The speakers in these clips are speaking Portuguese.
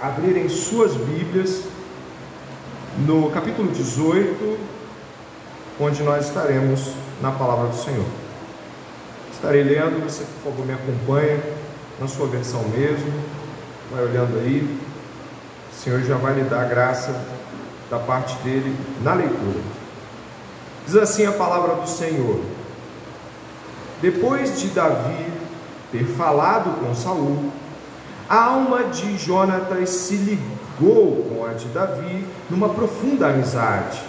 abrirem suas Bíblias no capítulo 18, onde nós estaremos na palavra do Senhor. Estarei lendo, você por favor me acompanha na sua versão mesmo, vai olhando aí. O Senhor já vai lhe dar graça da parte dele na leitura. Diz assim a palavra do Senhor: Depois de Davi ter falado com Saul, a alma de Jonatas se ligou com a de Davi numa profunda amizade.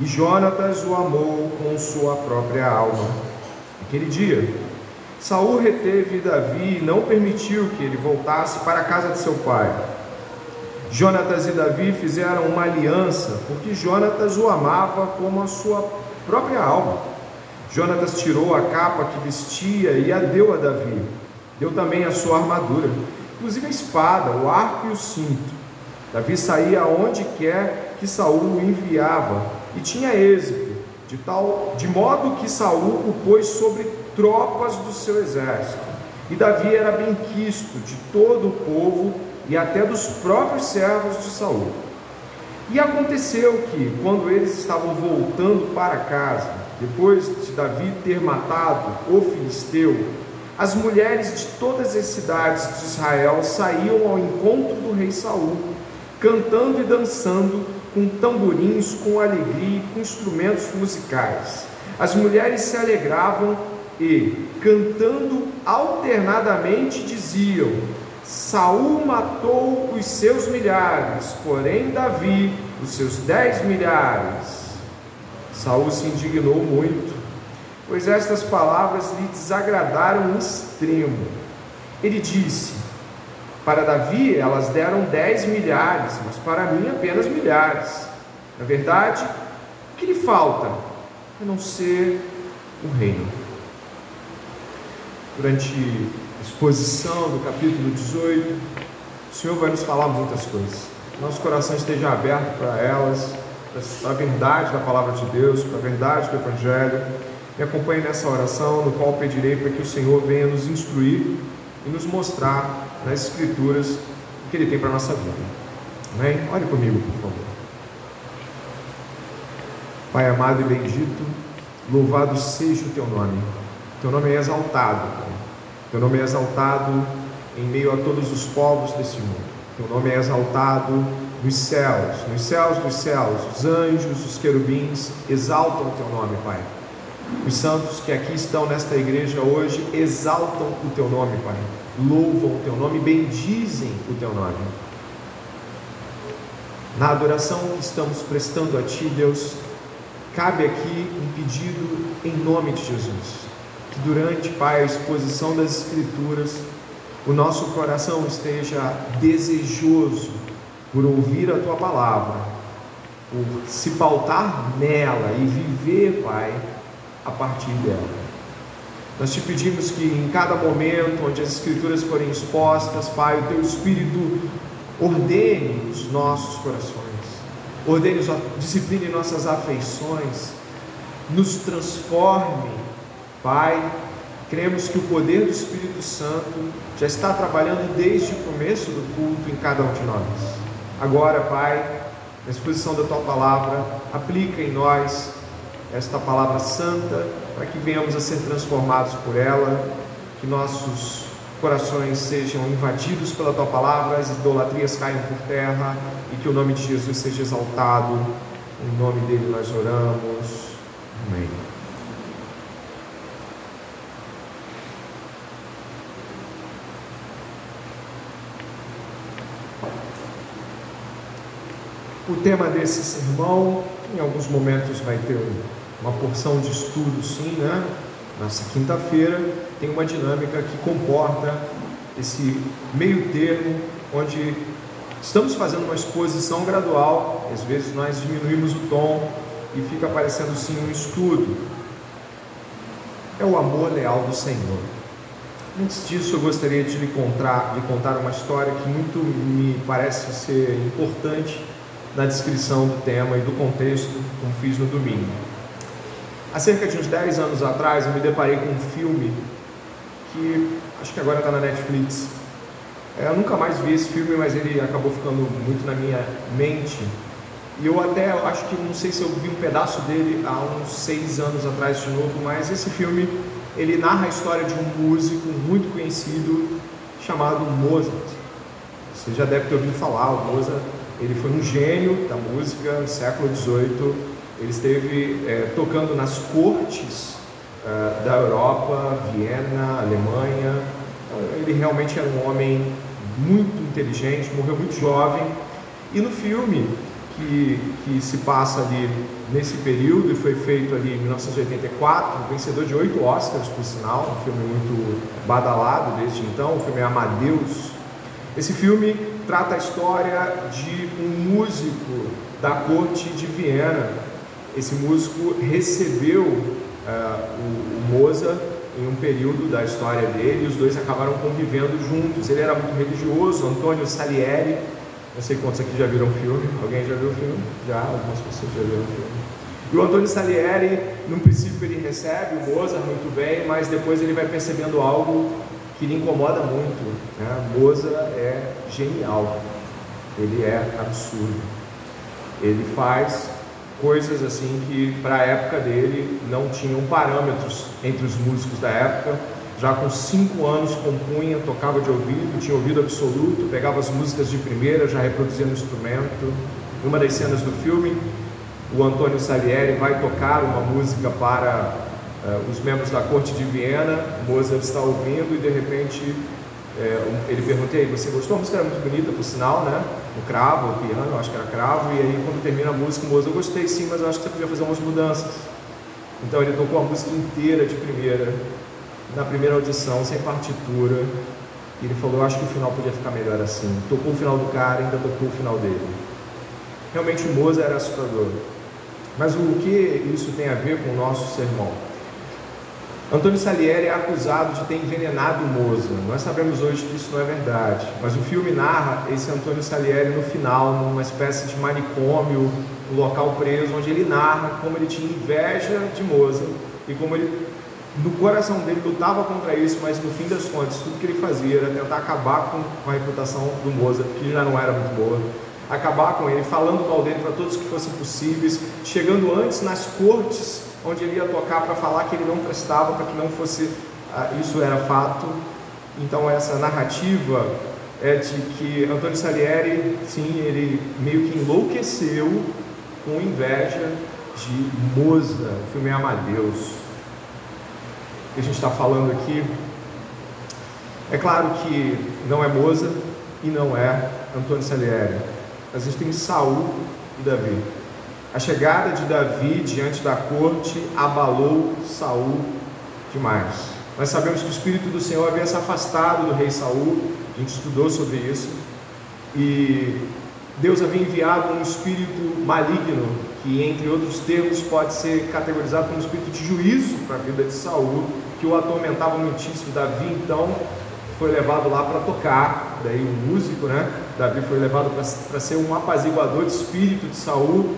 E Jonatas o amou com sua própria alma. Aquele dia, Saul reteve Davi e não permitiu que ele voltasse para a casa de seu pai. Jonatas e Davi fizeram uma aliança, porque Jonatas o amava como a sua própria alma. Jonatas tirou a capa que vestia e a deu a Davi. Deu também a sua armadura, inclusive a espada, o arco e o cinto. Davi saía aonde quer que Saul o enviava e tinha êxito, de tal de modo que Saul o pôs sobre tropas do seu exército. E Davi era bem quisto de todo o povo e até dos próprios servos de Saul. E aconteceu que, quando eles estavam voltando para casa, depois de Davi ter matado o filisteu, as mulheres de todas as cidades de Israel saíam ao encontro do rei Saul, cantando e dançando com tamborins, com alegria e com instrumentos musicais. As mulheres se alegravam e, cantando alternadamente, diziam: Saul matou os seus milhares, porém Davi os seus dez milhares. Saul se indignou muito, pois estas palavras lhe desagradaram em extremo. Ele disse: Para Davi elas deram dez milhares, mas para mim apenas milhares. Na verdade, o que lhe falta a não ser o reino? Durante exposição do capítulo 18, o Senhor vai nos falar muitas coisas. Nosso coração esteja aberto para elas, para a verdade da palavra de Deus, para a verdade do Evangelho. Me acompanhe nessa oração, no qual pedirei para que o Senhor venha nos instruir e nos mostrar nas Escrituras o que Ele tem para a nossa vida. Amém? Olhe comigo, por favor. Pai amado e bendito, louvado seja o Teu nome. Teu nome é exaltado, Pai. Teu nome é exaltado em meio a todos os povos desse mundo. Teu nome é exaltado nos céus, nos céus dos céus. Os anjos, os querubins exaltam o teu nome, Pai. Os santos que aqui estão nesta igreja hoje exaltam o teu nome, Pai. Louvam o teu nome, bendizem o teu nome. Na adoração que estamos prestando a Ti, Deus, cabe aqui um pedido em nome de Jesus que durante, Pai, a exposição das Escrituras, o nosso coração esteja desejoso por ouvir a Tua palavra, por se pautar nela e viver, Pai, a partir dela. Nós te pedimos que em cada momento onde as Escrituras forem expostas, Pai, o Teu Espírito ordene os nossos corações, ordene, discipline nossas afeições, nos transforme Pai, cremos que o poder do Espírito Santo já está trabalhando desde o começo do culto em cada um de nós. Agora, Pai, na exposição da tua palavra, aplica em nós esta palavra santa para que venhamos a ser transformados por ela, que nossos corações sejam invadidos pela tua palavra, as idolatrias caiam por terra e que o nome de Jesus seja exaltado. Em nome dele nós oramos. Amém. O tema desse sermão, em alguns momentos vai ter uma porção de estudo, sim, né? Nessa quinta-feira tem uma dinâmica que comporta esse meio termo, onde estamos fazendo uma exposição gradual, às vezes nós diminuímos o tom e fica parecendo sim um estudo. É o amor leal do Senhor. Antes disso, eu gostaria de lhe contar, de contar uma história que muito me parece ser importante na descrição do tema e do contexto, como fiz no domingo. Há cerca de uns 10 anos atrás, eu me deparei com um filme que acho que agora está na Netflix, É, eu nunca mais vi esse filme, mas ele acabou ficando muito na minha mente. E eu até acho que não sei se eu vi um pedaço dele há uns seis anos atrás de novo, mas esse filme ele narra a história de um músico muito conhecido chamado Mozart. Você já deve ter ouvido falar, o Mozart ele foi um gênio da música no século XVIII. Ele esteve é, tocando nas cortes uh, da Europa, Viena, Alemanha. Então, ele realmente era um homem muito inteligente, morreu muito jovem. E no filme que, que se passa ali nesse período e foi feito ali em 1984, vencedor de oito Oscars, por sinal, um filme muito badalado desde então, o filme é Amadeus. Esse filme trata a história de um músico da corte de Viena. Esse músico recebeu uh, o, Mozart em um período da história dele e os dois acabaram convivendo juntos. Ele era muito religioso, Antônio Salieri, não sei quantos aqui já viram o filme. Alguém já viu o filme? Já, algumas pessoas já viram o filme. E o Antônio Salieri, no princípio, ele recebe o Mozart muito bem, mas depois ele vai percebendo algo que lhe incomoda muito. Né? É genial, ele é absurdo. Ele faz coisas assim que para a época dele não tinham parâmetros entre os músicos da época já com cinco anos compunha, tocava de ouvido, tinha ouvido absoluto, pegava as músicas de primeira, já reproduzia no instrumento. Numa das cenas do filme, o Antônio Salieri vai tocar uma música para uh, os membros da corte de Viena, Mozart está ouvindo e de repente é, ele pergunta, aí, você gostou? A música era muito bonita, por sinal, né? O cravo, o piano, acho que era cravo, e aí quando termina a música, o Mozart, eu gostei sim, mas eu acho que você podia fazer umas mudanças. Então ele tocou a música inteira de primeira, na primeira audição, sem partitura, e ele falou: Eu acho que o final podia ficar melhor assim. Tocou o final do cara, ainda tocou o final dele. Realmente o Mozart era assustador. Mas o que isso tem a ver com o nosso sermão? Antônio Salieri é acusado de ter envenenado Mozart. Nós sabemos hoje que isso não é verdade, mas o filme narra esse Antônio Salieri no final, numa espécie de manicômio, um local preso, onde ele narra como ele tinha inveja de Mozart e como ele no coração dele lutava contra isso, mas no fim das contas, tudo que ele fazia era tentar acabar com, a reputação do Mozart, que já não era muito boa, acabar com ele, falando mal dele para todos que fossem possíveis, chegando antes nas cortes onde ele ia tocar para falar que ele não prestava, para que não fosse ah, isso era fato. Então essa narrativa é de que Antônio Salieri, sim, ele meio que enlouqueceu com inveja de Mozart, o filme é Amadeus que a gente está falando aqui, é claro que não é Moza e não é Antônio Salieri. Mas a gente tem Saul e Davi. A chegada de Davi diante da corte abalou Saul demais. Nós sabemos que o Espírito do Senhor havia se afastado do rei Saul, a gente estudou sobre isso, e Deus havia enviado um espírito maligno, que entre outros termos pode ser categorizado como um espírito de juízo para a vida de Saul, que o atormentava muitíssimo. Davi então foi levado lá para tocar, daí o músico, né? Davi foi levado para ser um apaziguador de espírito de Saul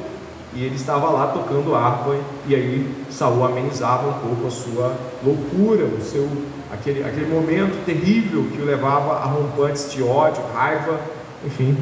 e ele estava lá tocando harpa e aí Saul amenizava um pouco a sua loucura, o seu aquele, aquele momento terrível que o levava a rompantes de ódio, raiva, enfim,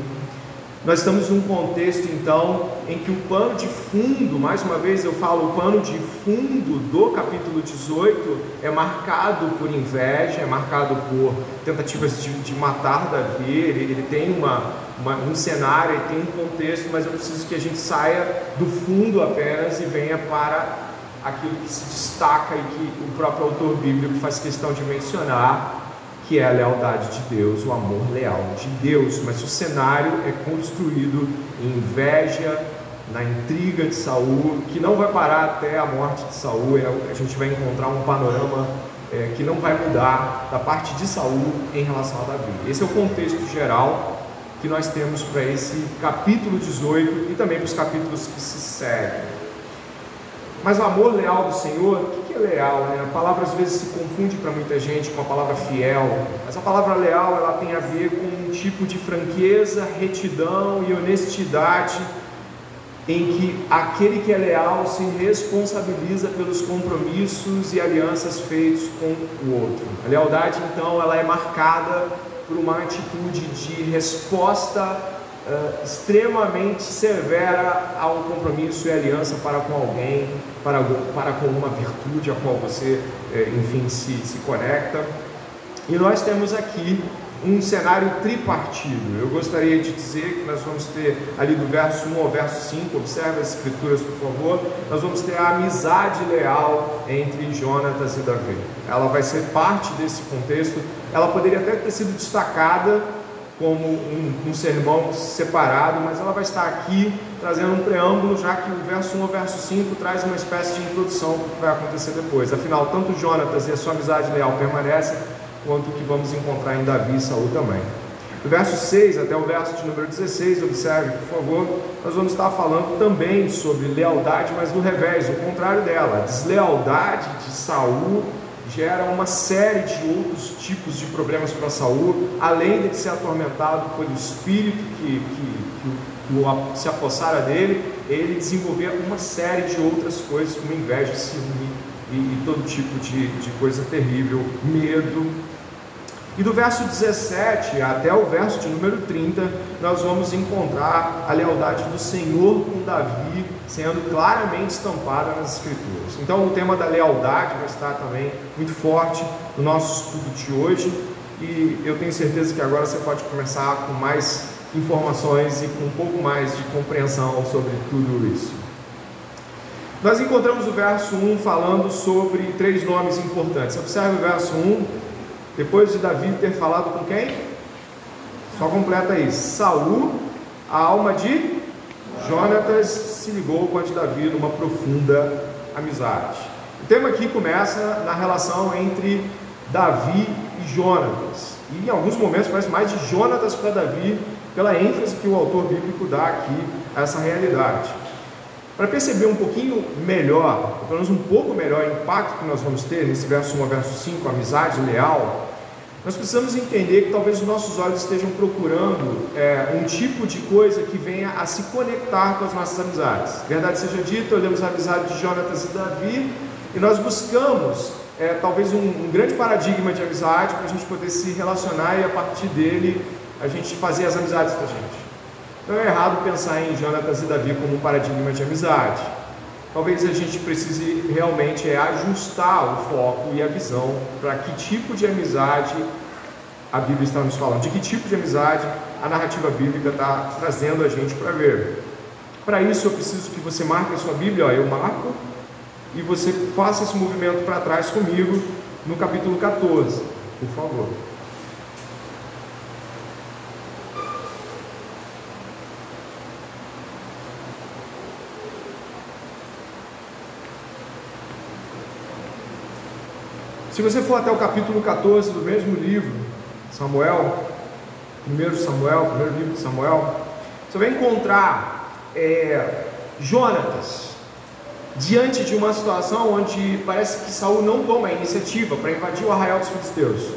nós estamos num contexto então em que o pano de fundo, mais uma vez eu falo, o pano de fundo do capítulo 18 é marcado por inveja, é marcado por tentativas de, de matar Davi. Ele, ele tem uma, uma, um cenário, ele tem um contexto, mas eu preciso que a gente saia do fundo apenas e venha para aquilo que se destaca e que o próprio autor bíblico faz questão de mencionar, que é a lealdade de Deus, o amor leal de Deus, mas o cenário é construído em inveja, na intriga de Saul, que não vai parar até a morte de Saul, é, a gente vai encontrar um panorama é, que não vai mudar da parte de Saul em relação a Davi. Esse é o contexto geral que nós temos para esse capítulo 18 e também para os capítulos que se seguem. Mas o amor leal do Senhor, o que é leal? Né? A palavra às vezes se confunde para muita gente com a palavra fiel, mas a palavra leal ela tem a ver com um tipo de franqueza, retidão e honestidade em que aquele que é leal se responsabiliza pelos compromissos e alianças feitos com o outro. A lealdade, então, ela é marcada por uma atitude de resposta uh, extremamente severa a um compromisso e aliança para com alguém, para, para com uma virtude a qual você, eh, enfim, se, se conecta. E nós temos aqui um cenário tripartido. Eu gostaria de dizer que nós vamos ter ali do verso 1 ao verso 5, observe as escrituras por favor, nós vamos ter a amizade leal entre Jonatas e Davi. Ela vai ser parte desse contexto, ela poderia até ter sido destacada como um, um sermão separado, mas ela vai estar aqui trazendo um preâmbulo, já que o verso 1 ao verso 5 traz uma espécie de introdução para o que vai acontecer depois. Afinal, tanto Jonatas e a sua amizade leal permanecem, quanto o que vamos encontrar em Davi e Saul também. Do verso 6 até o verso de número 16, observe, por favor, nós vamos estar falando também sobre lealdade, mas do revés, o contrário dela. Deslealdade de Saul gera uma série de outros tipos de problemas para Saul, além de ser atormentado pelo espírito que, que, que, que se apossara dele, ele desenvolvia uma série de outras coisas, como inveja, ciúme e, e todo tipo de, de coisa terrível, medo, e do verso 17 até o verso de número 30, nós vamos encontrar a lealdade do Senhor com Davi sendo claramente estampada nas Escrituras. Então, o tema da lealdade vai estar também muito forte no nosso estudo de hoje. E eu tenho certeza que agora você pode começar com mais informações e com um pouco mais de compreensão sobre tudo isso. Nós encontramos o verso 1 falando sobre três nomes importantes. Observe o verso 1 depois de Davi ter falado com quem? Só completa aí. Saul, a alma de Jonatas se ligou com a de Davi numa profunda amizade. O tema aqui começa na relação entre Davi e Jonatas. E em alguns momentos parece mais de Jonatas para Davi, pela ênfase que o autor bíblico dá aqui a essa realidade. Para perceber um pouquinho melhor, pelo menos um pouco melhor, o impacto que nós vamos ter nesse verso 1 a verso 5, amizade leal, nós precisamos entender que talvez os nossos olhos estejam procurando é, um tipo de coisa que venha a se conectar com as nossas amizades. Verdade seja dita, olhamos a amizade de Jonatas e Davi e nós buscamos é, talvez um, um, grande paradigma de amizade para a gente poder se relacionar e a partir dele a gente fazer as amizades para a gente. Não é errado pensar em Jonatas e Davi como um paradigma de amizade talvez a gente precise realmente é ajustar o foco e a visão para que tipo de amizade a Bíblia está nos falando, de que tipo de amizade a narrativa bíblica está trazendo a gente para ver. Para isso eu preciso que você marque a sua Bíblia, ó, eu marco, e você faça esse movimento para trás comigo no capítulo 14, por favor. Se você for até o capítulo 14 do mesmo livro, Samuel, primeiro Samuel, primeiro livro de Samuel, você vai encontrar é, Jonatas diante de uma situação onde parece que Saul não toma a iniciativa para invadir o arraial dos filisteus.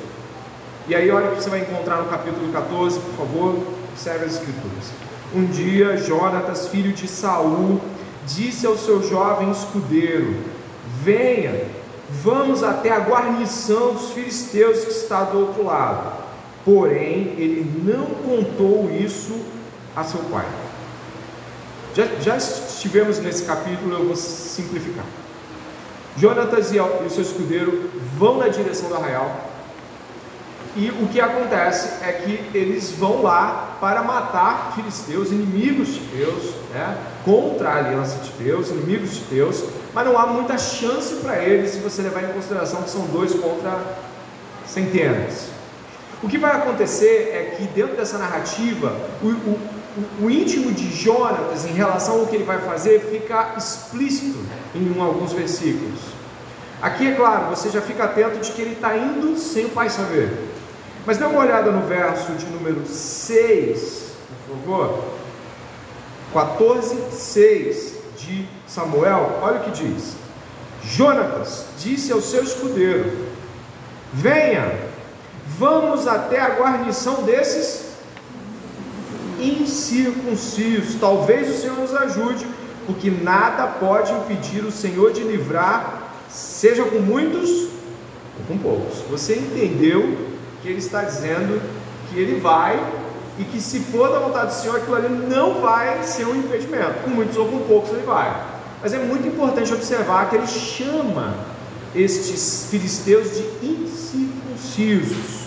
E aí olha o que você vai encontrar no capítulo 14, por favor, observe as escrituras. Um dia Jonatas, filho de Saul, disse ao seu jovem escudeiro: Venha, Vamos até a guarnição dos filisteus que está do outro lado. Porém, ele não contou isso a seu pai. Já, já estivemos nesse capítulo, eu vou simplificar. Jonatas e o seu escudeiro vão na direção do arraial. E o que acontece é que eles vão lá para matar filisteus, inimigos de Deus, né? contra a aliança de Deus, inimigos de Deus, mas não há muita chance para eles se você levar em consideração que são dois contra centenas. O que vai acontecer é que dentro dessa narrativa, o, o, o íntimo de Jonatas em relação ao que ele vai fazer fica explícito em alguns versículos. Aqui é claro, você já fica atento de que ele está indo sem o pai saber. Mas dê uma olhada no verso de número 6, por favor. 14, 6 de Samuel, olha o que diz: Jonatas disse ao seu escudeiro: Venha, vamos até a guarnição desses incircuncisos. Talvez o Senhor nos ajude, porque nada pode impedir o Senhor de livrar, seja com muitos ou com poucos. Você entendeu que ele está dizendo que ele vai e que se for da vontade do Senhor, aquilo ali não vai ser um impedimento. Com muitos ou com poucos ele vai. Mas é muito importante observar que ele chama estes filisteus de incircuncisos.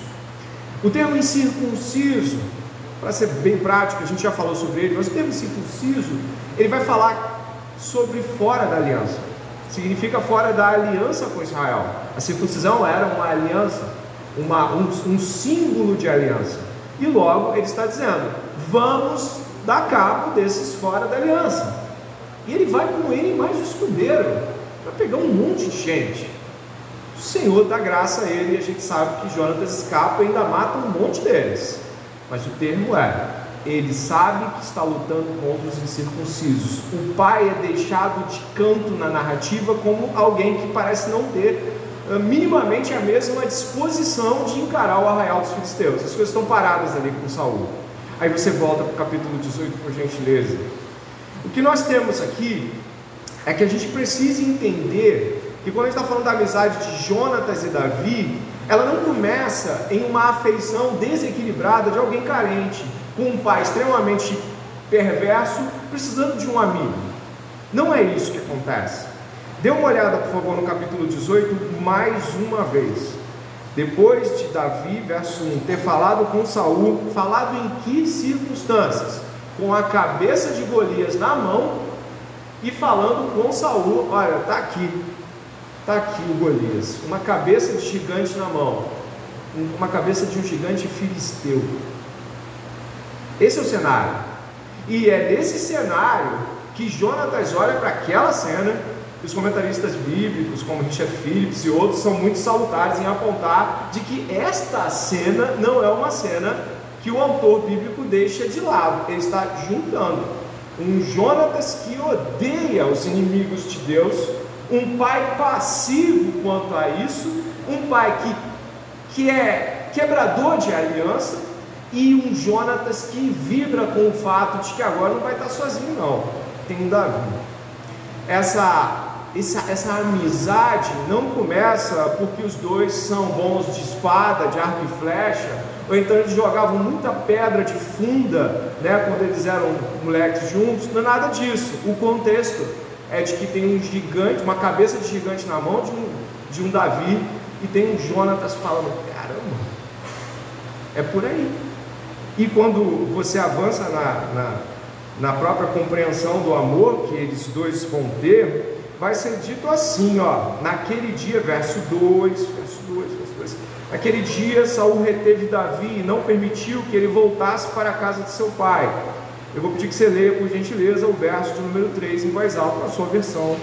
O termo incircunciso, para ser bem prático, a gente já falou sobre ele, mas o termo incircunciso, ele vai falar sobre fora da aliança. Significa fora da aliança com Israel. A circuncisão era uma aliança, uma, um, um símbolo de aliança. E logo ele está dizendo: vamos dar cabo desses fora da aliança. E ele vai com ele mais o escudeiro, para pegar um monte de gente. O Senhor dá graça a ele e a gente sabe que Jonatas escapa e ainda mata um monte deles. Mas o termo é: ele sabe que está lutando contra os incircuncisos. O pai é deixado de canto na narrativa como alguém que parece não ter minimamente a mesma disposição de encarar o arraial dos filisteus. As coisas estão paradas ali com Saul. Aí você volta para o capítulo 18, por gentileza. O que nós temos aqui é que a gente precisa entender que quando a gente está falando da amizade de Jonatas e Davi, ela não começa em uma afeição desequilibrada de alguém carente, com um pai extremamente perverso, precisando de um amigo. Não é isso que acontece. Dê uma olhada, por favor, no capítulo 18, mais uma vez. Depois de Davi, verso 1, ter falado com Saul, falado em que circunstâncias? com a cabeça de Golias na mão e falando com Saul: Olha, está aqui, está aqui o Golias, uma cabeça de gigante na mão, uma cabeça de um gigante filisteu. Esse é o cenário, e é nesse cenário que Jonatas olha para aquela cena. Os comentaristas bíblicos, como Richard Phillips e outros, são muito salutares em apontar de que esta cena não é uma cena que o autor bíblico deixa de lado. Ele está juntando um Jonatas que odeia os inimigos de Deus, um pai passivo quanto a isso, um pai que, que é quebrador de aliança, e um Jonatas que vibra com o fato de que agora não vai estar sozinho, não. Tem um Davi. Essa, essa, essa amizade não começa porque os dois são bons de espada, de arco e flecha, ou então eles jogavam muita pedra de funda, né, quando eles eram moleques juntos, não é nada disso. O contexto é de que tem um gigante, uma cabeça de gigante na mão de um, de um Davi, e tem um Jonatas falando: caramba, é por aí. E quando você avança na, na, na própria compreensão do amor que eles dois vão ter, vai ser dito assim, ó, naquele dia, verso 2, verso 2, verso 2. Naquele dia, Saul reteve Davi e não permitiu que ele voltasse para a casa de seu pai. Eu vou pedir que você leia, por gentileza, o verso de número 3 em voz alta na sua versão.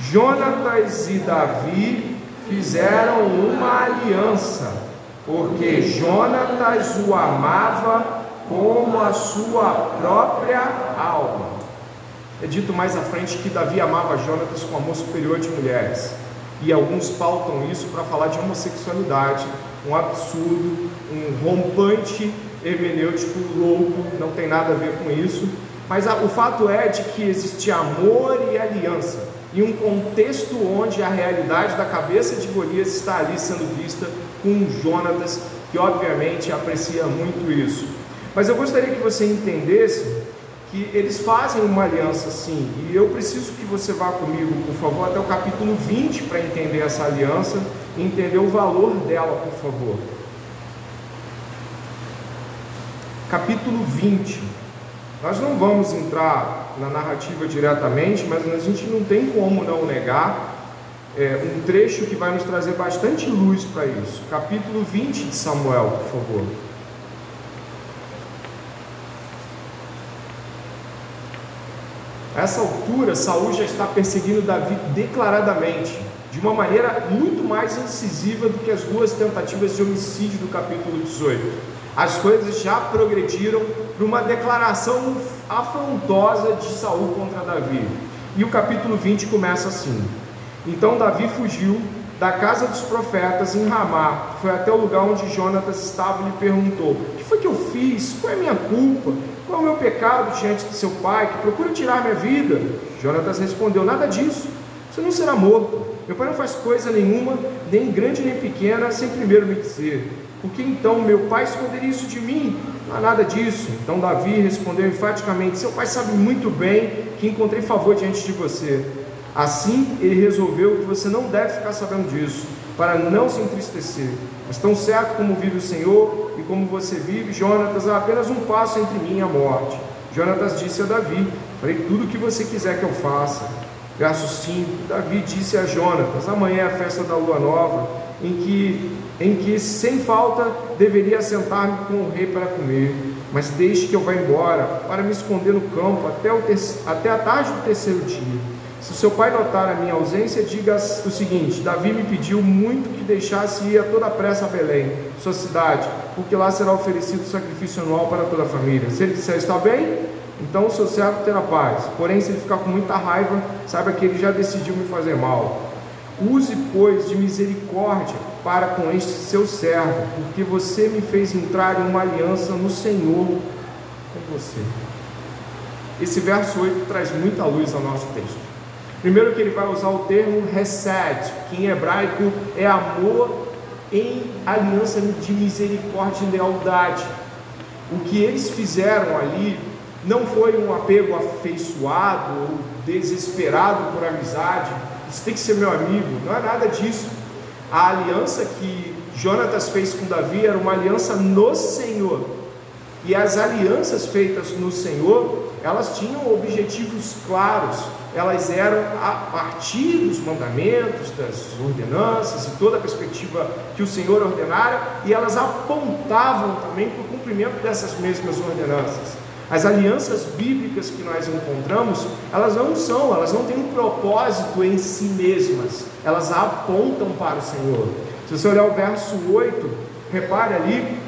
Jonatas e Davi fizeram uma aliança, porque Jonatas o amava como a sua própria alma. É dito mais à frente que Davi amava Jonatas com amor superior de mulheres e alguns pautam isso para falar de homossexualidade, um absurdo, um rompante hermenêutico louco, não tem nada a ver com isso, mas a, o fato é de que existe amor e aliança, e um contexto onde a realidade da cabeça de Golias está ali sendo vista com Jonatas, que obviamente aprecia muito isso. Mas eu gostaria que você entendesse que eles fazem uma aliança sim, e eu preciso que você vá comigo, por favor, até o capítulo 20 para entender essa aliança entender o valor dela, por favor. Capítulo 20. Nós não vamos entrar na narrativa diretamente, mas a gente não tem como não negar é, um trecho que vai nos trazer bastante luz para isso. Capítulo 20 de Samuel, por favor. Essa altura, Saul já está perseguindo Davi declaradamente, de uma maneira muito mais incisiva do que as duas tentativas de homicídio do capítulo 18. As coisas já progrediram para uma declaração afrontosa de Saul contra Davi. E o capítulo 20 começa assim: Então Davi fugiu da casa dos profetas em Ramá, foi até o lugar onde Jonatas estava e lhe perguntou: O que foi que eu fiz? Qual é a minha culpa? Qual é o meu pecado diante de seu pai que procura tirar minha vida? Jonatas respondeu: Nada disso. Você não será morto. Meu pai não faz coisa nenhuma, nem grande nem pequena, sem primeiro me dizer. Por que então meu pai esconderia isso de mim? Não há nada disso. Então Davi respondeu enfaticamente: Seu pai sabe muito bem que encontrei favor diante de você. Assim ele resolveu que você não deve ficar sabendo disso, para não se entristecer. Mas tão certo como vive o Senhor e como você vive, Jonatas, há apenas um passo entre mim e a morte. Jonatas disse a Davi: Farei tudo o que você quiser que eu faça. Verso 5: Davi disse a Jonatas: Amanhã é a festa da lua nova, em que, em que sem falta deveria sentar-me com o rei para comer. Mas deixe que eu vá embora para me esconder no campo até, o até a tarde do terceiro dia. Se seu pai notar a minha ausência, diga o seguinte: Davi me pediu muito que deixasse ir a toda pressa a Belém, sua cidade, porque lá será oferecido sacrifício anual para toda a família. Se ele disser está bem, então o seu servo terá paz. Porém, se ele ficar com muita raiva, saiba que ele já decidiu me fazer mal. Use, pois, de misericórdia para com este seu servo, porque você me fez entrar em uma aliança no Senhor com você. Esse verso 8 traz muita luz ao nosso texto. Primeiro que ele vai usar o termo resed, que em hebraico é amor em aliança de misericórdia e lealdade. O que eles fizeram ali não foi um apego afeiçoado ou desesperado por amizade, isso tem que ser meu amigo, não é nada disso. A aliança que Jonatas fez com Davi era uma aliança no Senhor. E as alianças feitas no Senhor, elas tinham objetivos claros, elas eram a partir dos mandamentos, das ordenanças e toda a perspectiva que o Senhor ordenara, e elas apontavam também para o cumprimento dessas mesmas ordenanças. As alianças bíblicas que nós encontramos, elas não são, elas não têm um propósito em si mesmas, elas apontam para o Senhor. Se você olhar o verso 8, repare ali,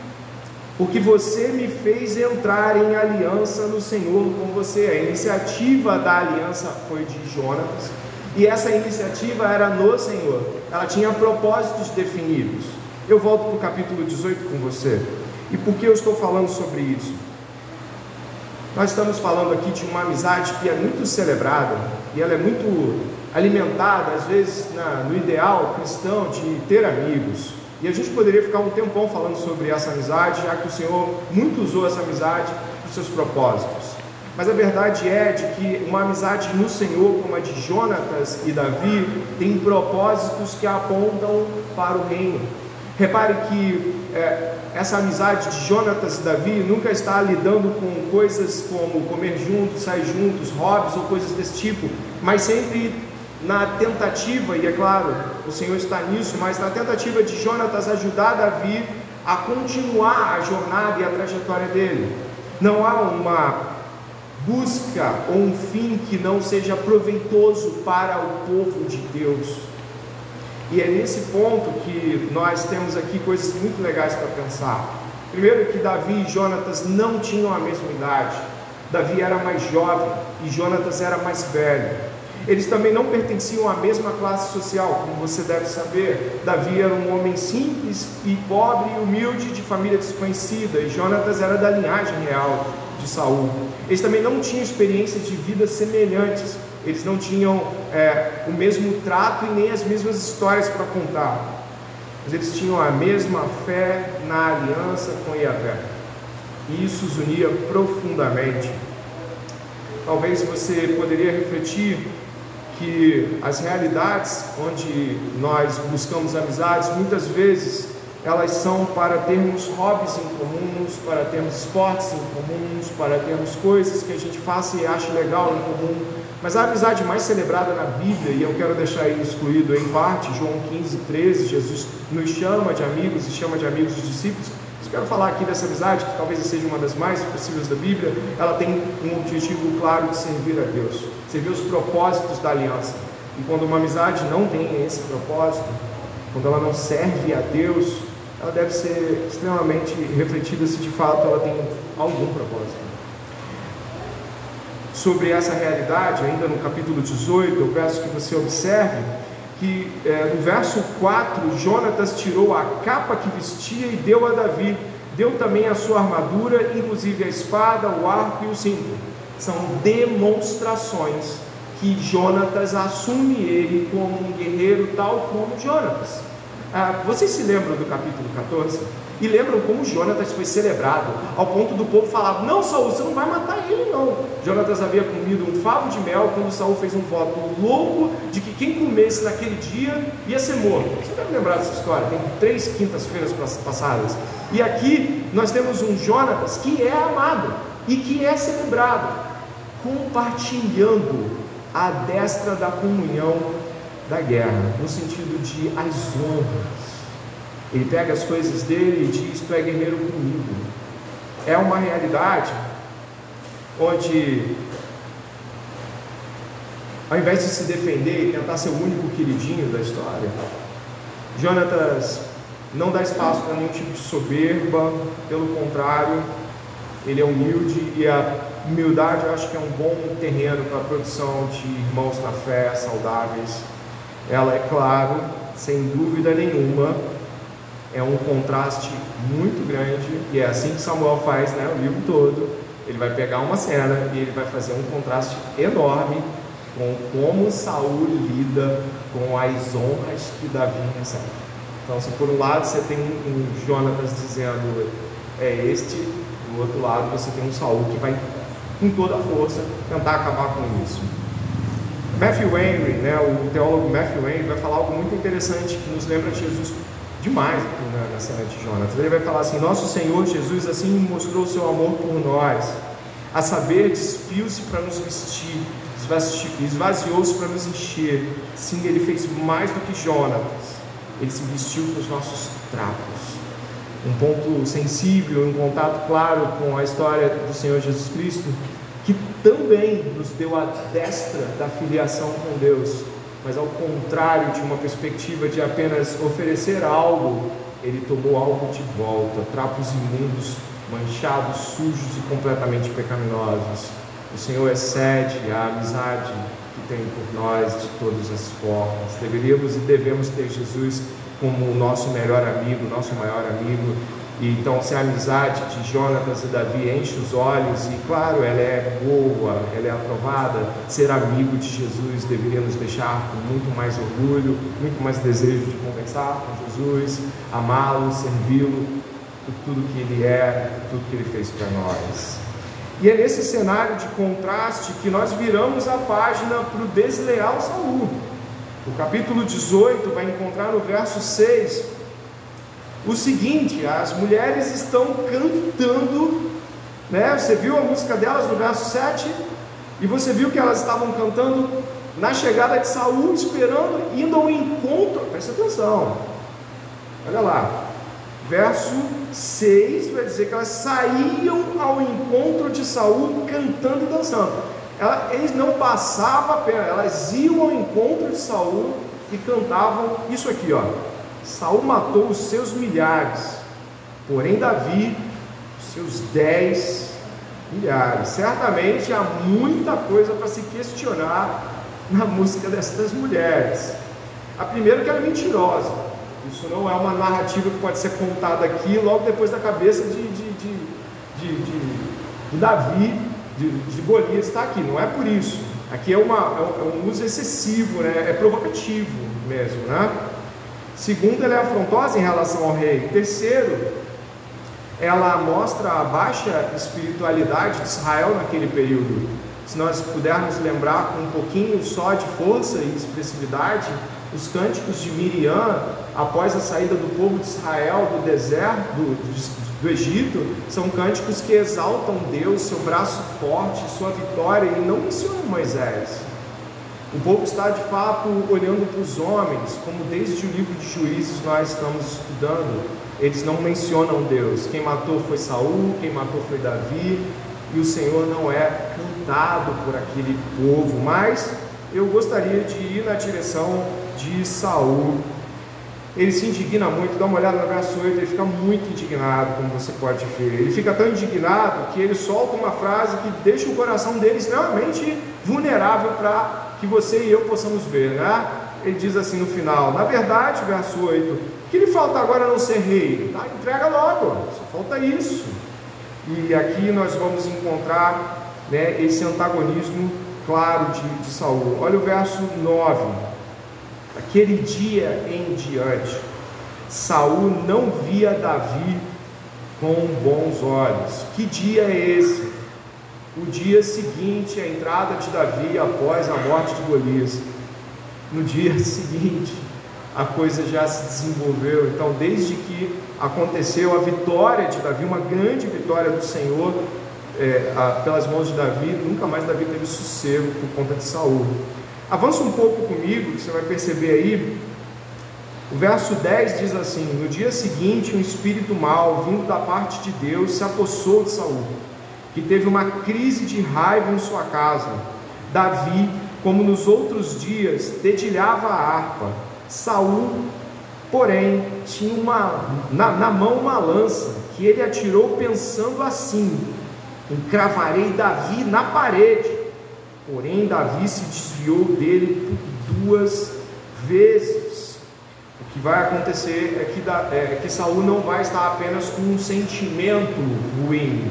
porque você me fez entrar em aliança no Senhor com você. A iniciativa da aliança foi de Jonas, e essa iniciativa era no Senhor, ela tinha propósitos definidos. Eu volto para o capítulo 18 com você. E por que eu estou falando sobre isso? Nós estamos falando aqui de uma amizade que é muito celebrada e ela é muito alimentada, às vezes, na, no ideal cristão de ter amigos. E a gente poderia ficar um tempão falando sobre essa amizade, já que o Senhor muito usou essa amizade para os seus propósitos. Mas a verdade é de que uma amizade no Senhor, como a de Jonatas e Davi, tem propósitos que apontam para o reino. Repare que é, essa amizade de Jonatas e Davi nunca está lidando com coisas como comer juntos, sair juntos, hobbies ou coisas desse tipo, mas sempre na tentativa, e é claro, o Senhor está nisso, mas na tentativa de Jonatas ajudar Davi a continuar a jornada e a trajetória dele. Não há uma busca ou um fim que não seja proveitoso para o povo de Deus. E é nesse ponto que nós temos aqui coisas muito legais para pensar. Primeiro que Davi e Jonatas não tinham a mesma idade. Davi era mais jovem e Jonatas era mais velho. Eles também não pertenciam à mesma classe social, como você deve saber. Davi era um homem simples e pobre e humilde de família desconhecida, e Jonatas era da linhagem real de Saul. Eles também não tinham experiências de vida semelhantes eles não tinham é, o mesmo trato e nem as mesmas histórias para contar, mas eles tinham a mesma fé na aliança com Yahvé, e isso os unia profundamente. Talvez você poderia refletir que as realidades onde nós buscamos amizades, muitas vezes elas são para termos hobbies em comuns, para termos esportes em comuns, para termos coisas que a gente faça e ache legal em comum, mas a amizade mais celebrada na Bíblia, e eu quero deixar aí excluído em parte, João 15, 13, Jesus nos chama de amigos e chama de amigos os discípulos. Quero falar aqui dessa amizade, que talvez seja uma das mais possíveis da Bíblia. Ela tem um objetivo claro de servir a Deus, servir os propósitos da aliança. E quando uma amizade não tem esse propósito, quando ela não serve a Deus, ela deve ser extremamente refletida se de fato ela tem algum propósito sobre essa realidade, ainda no capítulo 18, eu peço que você observe que é, no verso 4, Jonatas tirou a capa que vestia e deu a Davi, deu também a sua armadura, inclusive a espada, o arco e o cinto. São demonstrações que Jonatas assume ele como um guerreiro tal como Jonatas. Ah, vocês se lembram do capítulo 14? E lembram como Jonatas foi celebrado, ao ponto do povo falar: Não, Saul, você não vai matar ele, não. Jonatas havia comido um favo de mel quando Saul fez um voto louco de que quem comesse naquele dia ia ser morto. Você deve lembrar dessa história, tem três quintas-feiras passadas. E aqui nós temos um Jonatas que é amado e que é celebrado, compartilhando a destra da comunhão da guerra, no sentido de as honras ele pega as coisas dele e diz: Tu é guerreiro comigo. É uma realidade onde, ao invés de se defender e tentar ser o único queridinho da história, Jonatas não dá espaço para nenhum tipo de soberba, pelo contrário, ele é humilde e a humildade eu acho que é um bom terreno para a produção de irmãos na fé saudáveis. Ela é claro, sem dúvida nenhuma, é um contraste muito grande e é assim que Samuel faz né, o livro todo. Ele vai pegar uma cena e ele vai fazer um contraste enorme com como Saul lida com as honras que Davi recebe. Então, se por um lado você tem um Jonatas dizendo é este, do outro lado você tem um Saul que vai com toda a força tentar acabar com isso. Matthew Henry, né, o teólogo Matthew Henry, vai falar algo muito interessante que nos lembra de Jesus demais aqui na, na cena de Jonas. Ele vai falar assim: Nosso Senhor Jesus assim mostrou seu amor por nós, a saber, despiu-se para nos vestir, esvaziou-se para nos encher. Sim, ele fez mais do que Jonas, ele se vestiu com os nossos trapos. Um ponto sensível, um contato claro com a história do Senhor Jesus Cristo, que também nos deu a destra da filiação com Deus mas ao contrário de uma perspectiva de apenas oferecer algo, ele tomou algo de volta, trapos imundos, manchados, sujos e completamente pecaminosos. O Senhor excede a amizade que tem por nós de todas as formas. Deveríamos e devemos ter Jesus como o nosso melhor amigo, nosso maior amigo, e então, se a amizade de Jonatas e Davi enche os olhos, e claro, ela é boa, ela é aprovada, ser amigo de Jesus deveria nos deixar com muito mais orgulho, muito mais desejo de conversar com Jesus, amá-lo, servi-lo por tudo que ele é, por tudo que ele fez para nós. E é nesse cenário de contraste que nós viramos a página para o desleal Saul. O capítulo 18 vai encontrar no verso 6 o seguinte: as mulheres estão cantando, né? Você viu a música delas no verso 7? E você viu que elas estavam cantando na chegada de Saul, esperando, indo ao encontro. Presta atenção. Olha lá. Verso 6 vai dizer que elas saíam ao encontro de Saul cantando e dançando. eles não passavam a pena, elas iam ao encontro de Saul e cantavam isso aqui, ó. Saul matou os seus milhares, porém Davi os seus dez milhares. Certamente há muita coisa para se questionar na música dessas mulheres. A primeira que ela é mentirosa. Isso não é uma narrativa que pode ser contada aqui logo depois da cabeça de, de, de, de, de Davi, de, de Golias está aqui. Não é por isso. Aqui é, uma, é um é uso excessivo, né? é provocativo mesmo. Né? Segundo, ela é afrontosa em relação ao rei. Terceiro, ela mostra a baixa espiritualidade de Israel naquele período. Se nós pudermos lembrar com um pouquinho só de força e expressividade, os cânticos de Miriam, após a saída do povo de Israel do deserto, do, do Egito, são cânticos que exaltam Deus, seu braço forte, sua vitória, e não mencionam Moisés. O povo está de fato olhando para os homens, como desde o livro de Juízes nós estamos estudando. Eles não mencionam Deus. Quem matou foi Saul, quem matou foi Davi, e o Senhor não é cantado por aquele povo. Mas eu gostaria de ir na direção de Saul. Ele se indigna muito, dá uma olhada no verso 8, ele fica muito indignado, como você pode ver. Ele fica tão indignado que ele solta uma frase que deixa o coração dele extremamente vulnerável para que você e eu possamos ver, né? Ele diz assim no final: Na verdade, verso 8, que lhe falta agora não ser rei? Tá, entrega logo, só falta isso. E aqui nós vamos encontrar né, esse antagonismo claro de, de Saul. Olha o verso 9. Aquele dia em diante, Saul não via Davi com bons olhos. Que dia é esse? O dia seguinte à entrada de Davi após a morte de Golias. No dia seguinte, a coisa já se desenvolveu. Então, desde que aconteceu a vitória de Davi, uma grande vitória do Senhor é, a, pelas mãos de Davi, nunca mais Davi teve sossego por conta de Saul. Avança um pouco comigo, que você vai perceber aí. O verso 10 diz assim: No dia seguinte, um espírito mau, vindo da parte de Deus, se apossou de Saul, que teve uma crise de raiva em sua casa. Davi, como nos outros dias, dedilhava a harpa. Saul, porém, tinha uma, na, na mão uma lança, que ele atirou pensando assim: encravarei Davi na parede. Porém, Davi se desviou dele por duas vezes. O que vai acontecer é que, é que Saul não vai estar apenas com um sentimento ruim,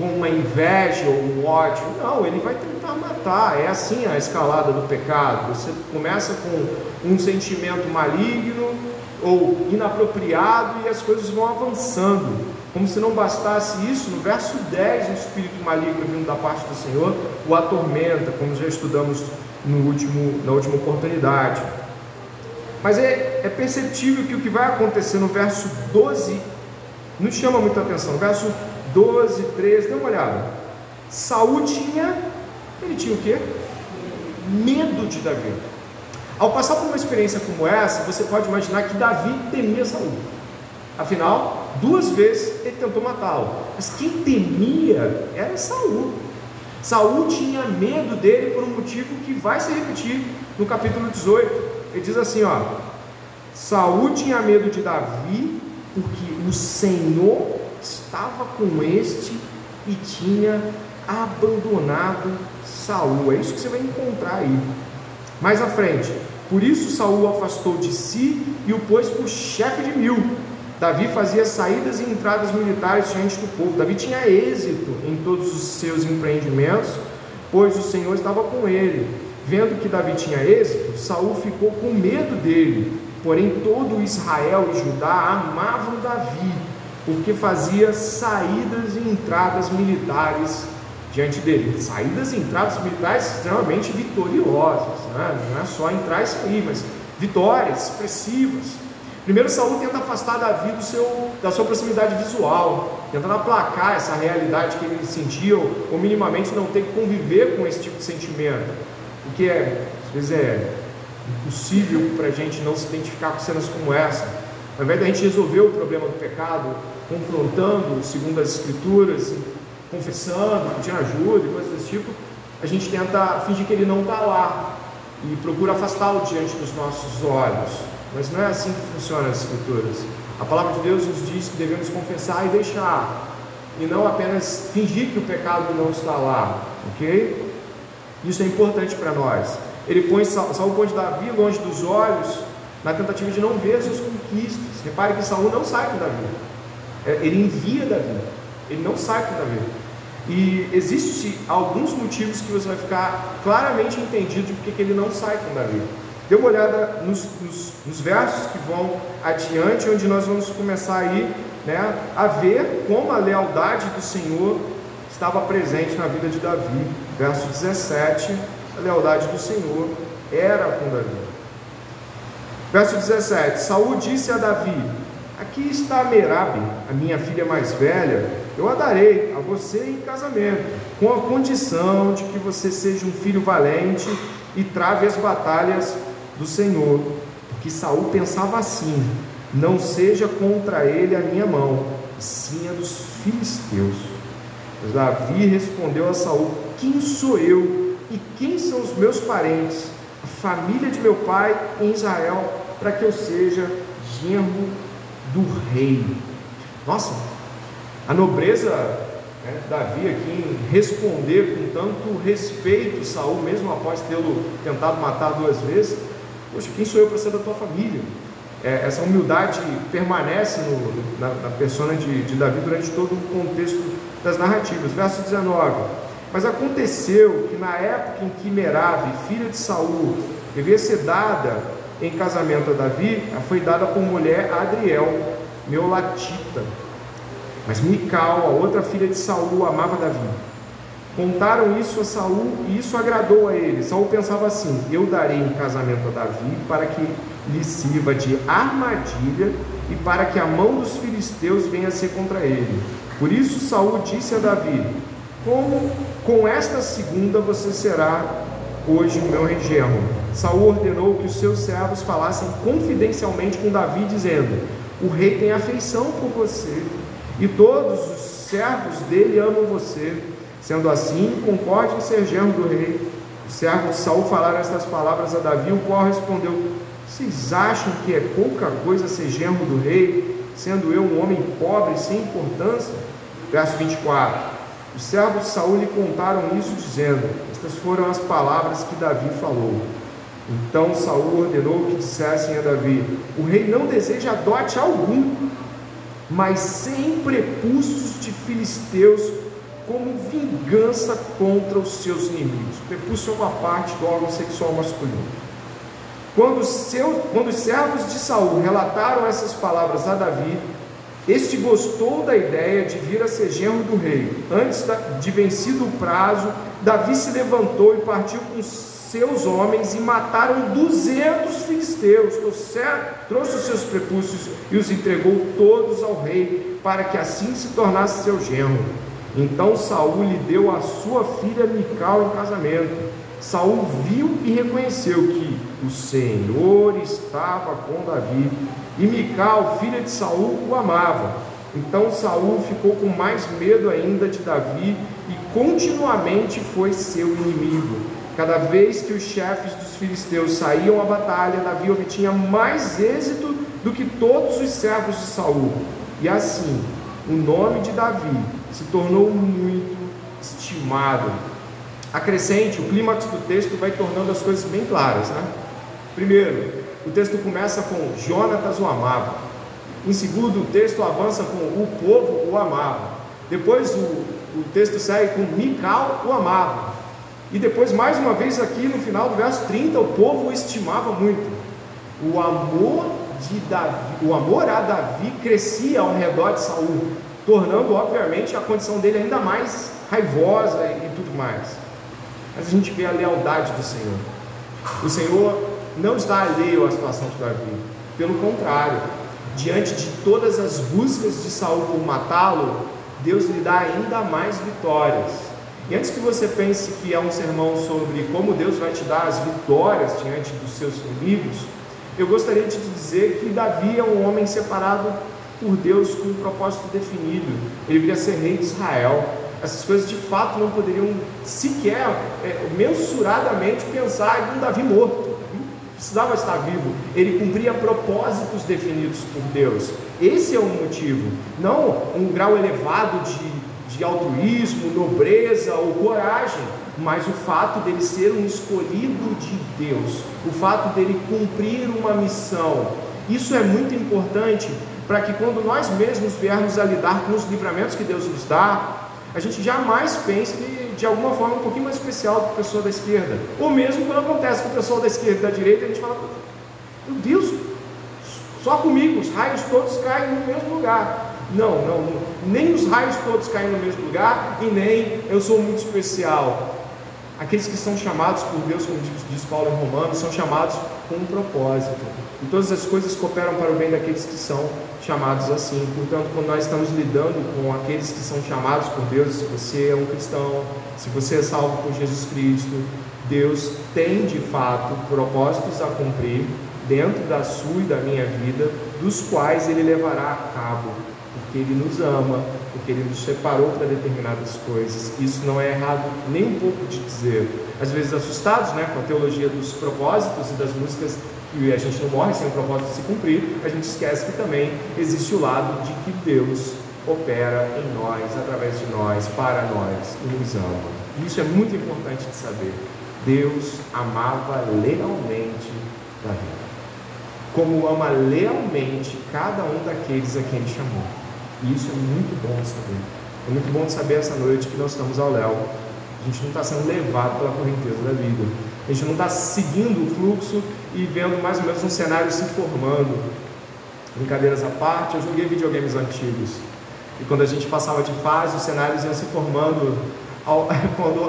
com uma inveja ou um ódio. Não, ele vai tentar matar. É assim a escalada do pecado. Você começa com um sentimento maligno ou inapropriado e as coisas vão avançando. Como se não bastasse isso, no verso 10, o espírito maligno vindo da parte do Senhor o atormenta, como já estudamos no último, na última oportunidade. Mas é, é perceptível que o que vai acontecer no verso 12 nos chama muita atenção. Verso 12, 13, dê uma olhada. Saúl tinha, ele tinha o quê? Medo de Davi. Ao passar por uma experiência como essa, você pode imaginar que Davi temia Saúl. Afinal, duas vezes ele tentou matá-lo. Mas quem temia era Saul. Saul tinha medo dele por um motivo que vai se repetir no capítulo 18. Ele diz assim, ó: Saul tinha medo de Davi porque o Senhor estava com este e tinha abandonado Saul. É isso que você vai encontrar aí. Mais à frente. Por isso Saul afastou de si e o pôs por chefe de mil Davi fazia saídas e entradas militares diante do povo. Davi tinha êxito em todos os seus empreendimentos, pois o Senhor estava com ele. Vendo que Davi tinha êxito, Saul ficou com medo dele. Porém, todo Israel e Judá amavam Davi, porque fazia saídas e entradas militares diante dele. Saídas e entradas militares extremamente vitoriosas, né? não é só entrar e sair, mas vitórias expressivas. Primeiro Saul tenta afastar Davi do seu, da sua proximidade visual, tentando aplacar essa realidade que ele sentia, ou minimamente não ter que conviver com esse tipo de sentimento. O que é, às vezes é impossível para a gente não se identificar com cenas como essa. Ao invés da gente resolver o problema do pecado, confrontando segundo as escrituras, confessando, pedindo ajuda e coisas desse tipo, a gente tenta fingir que ele não está lá e procura afastá-lo diante dos nossos olhos. Mas não é assim que funcionam as Escrituras. A palavra de Deus nos diz que devemos confessar e deixar, e não apenas fingir que o pecado não está lá, ok? Isso é importante para nós. Ele põe Saul põe Davi longe dos olhos na tentativa de não ver as suas conquistas. Repare que Saul não sai com Davi. É, ele envia Davi. Ele não sai com Davi. E existem alguns motivos que você vai ficar claramente entendido de porque ele não sai com Davi. Dê uma olhada nos, nos, nos, versos que vão adiante, onde nós vamos começar aí né, a ver como a lealdade do Senhor estava presente na vida de Davi. Verso 17, a lealdade do Senhor era com Davi. Verso 17: Saul disse a Davi: Aqui está Merabe, a minha filha mais velha, eu a darei a você em casamento, com a condição de que você seja um filho valente e trave as batalhas do Senhor, porque Saul pensava assim: não seja contra ele a minha mão, sim a dos filisteus. Mas Davi respondeu a Saul: Quem sou eu e quem são os meus parentes, a família de meu pai em Israel, para que eu seja genro do rei? Nossa, a nobreza né, Davi aqui em responder com tanto respeito Saul, mesmo após tê-lo tentado matar duas vezes, Poxa, quem sou eu para ser da tua família? É, essa humildade permanece no, na, na persona de, de Davi durante todo o contexto das narrativas. Verso 19. Mas aconteceu que na época em que Merabe, filha de Saul, devia ser dada em casamento a Davi, foi dada por mulher a Adriel, Meolatita. Mas Mical, a outra filha de Saul, amava Davi. Contaram isso a Saul e isso agradou a ele. Saul pensava assim: Eu darei em casamento a Davi para que lhe sirva de armadilha e para que a mão dos filisteus venha a ser contra ele. Por isso Saul disse a Davi: Como com esta segunda você será hoje meu regemo. Saul ordenou que os seus servos falassem confidencialmente com Davi, dizendo: O rei tem afeição por você, e todos os servos dele amam você. Sendo assim, concorde em ser genro do rei. Os servos de Saul falaram estas palavras a Davi, o qual respondeu: Vocês acham que é pouca coisa ser genro do rei, sendo eu um homem pobre sem importância? Verso 24. Os servos de Saul lhe contaram isso, dizendo: Estas foram as palavras que Davi falou. Então Saul ordenou que dissessem a Davi: O rei não deseja dote algum, mas sem prepúcios de filisteus, como vingança contra os seus inimigos. Prepúcio é uma parte do órgão sexual masculino. Quando, seus, quando os servos de Saul relataram essas palavras a Davi, este gostou da ideia de vir a ser genro do rei. Antes de vencido o prazo, Davi se levantou e partiu com seus homens e mataram duzentos filisteus. Trouxe os seus prepúcios e os entregou todos ao rei, para que assim se tornasse seu genro. Então Saul lhe deu a sua filha Mical em casamento. Saul viu e reconheceu que o Senhor estava com Davi e Mical, filha de Saul, o amava. Então Saul ficou com mais medo ainda de Davi e continuamente foi seu inimigo. Cada vez que os chefes dos filisteus saíam à batalha, Davi obtinha mais êxito do que todos os servos de Saul. E assim, o nome de Davi se tornou muito estimado. Acrescente, o clímax do texto vai tornando as coisas bem claras, né? Primeiro, o texto começa com Jonatas o amava. Em segundo, o texto avança com o povo o amava. Depois o, o texto segue com Mical o amava. E depois, mais uma vez, aqui no final do verso 30, o povo o estimava muito. O amor de Davi, o amor a Davi crescia ao redor de Saul, tornando, obviamente, a condição dele ainda mais raivosa e tudo mais. Mas a gente vê a lealdade do Senhor. O Senhor não está alheio à situação de Davi. Pelo contrário, diante de todas as buscas de Saul por matá-lo, Deus lhe dá ainda mais vitórias. E antes que você pense que é um sermão sobre como Deus vai te dar as vitórias diante dos seus inimigos, eu gostaria de te dizer que Davi é um homem separado por Deus com um propósito definido. Ele viria ser rei de Israel. Essas coisas de fato não poderiam sequer é, mensuradamente pensar em um Davi morto precisava estar vivo, ele cumpria propósitos definidos por Deus. Esse é o motivo, não um grau elevado de, de altruísmo, nobreza ou coragem, mas o fato dele ser um escolhido de Deus, o fato dele cumprir uma missão. Isso é muito importante para que quando nós mesmos viermos a lidar com os livramentos que Deus nos dá, a gente jamais pense de alguma forma um pouquinho mais especial do que a pessoa da esquerda. Ou mesmo quando acontece com o pessoal da esquerda e da direita, a gente fala, meu Deus, só comigo, os raios todos caem no mesmo lugar. Não, não, não, nem os raios todos caem no mesmo lugar e nem eu sou muito especial. Aqueles que são chamados por Deus, como diz Paulo em Romanos, são chamados com um propósito. E todas as coisas cooperam para o bem daqueles que são chamados assim. Portanto, quando nós estamos lidando com aqueles que são chamados por Deus, se você é um cristão, se você é salvo por Jesus Cristo, Deus tem de fato propósitos a cumprir dentro da sua e da minha vida, dos quais Ele levará a cabo, porque Ele nos ama, Ele nos separou para determinadas coisas. Isso não é errado nem um pouco de dizer. Às vezes assustados né, com a teologia dos propósitos e das músicas que a gente não morre sem o propósito se cumprir, a gente esquece que também existe o lado de que Deus opera em nós, através de nós, para nós e nos ama. Isso é muito importante de saber. Deus amava lealmente Davi, como ama lealmente cada um daqueles a quem ele chamou. E isso é muito bom saber. É muito bom saber essa noite que nós estamos ao léu. A gente não está sendo levado pela correnteza da vida. A gente não está seguindo o fluxo e vendo mais ou menos um cenário se formando. Brincadeiras à parte, eu joguei videogames antigos. E quando a gente passava de fase, os cenários iam se formando. Quando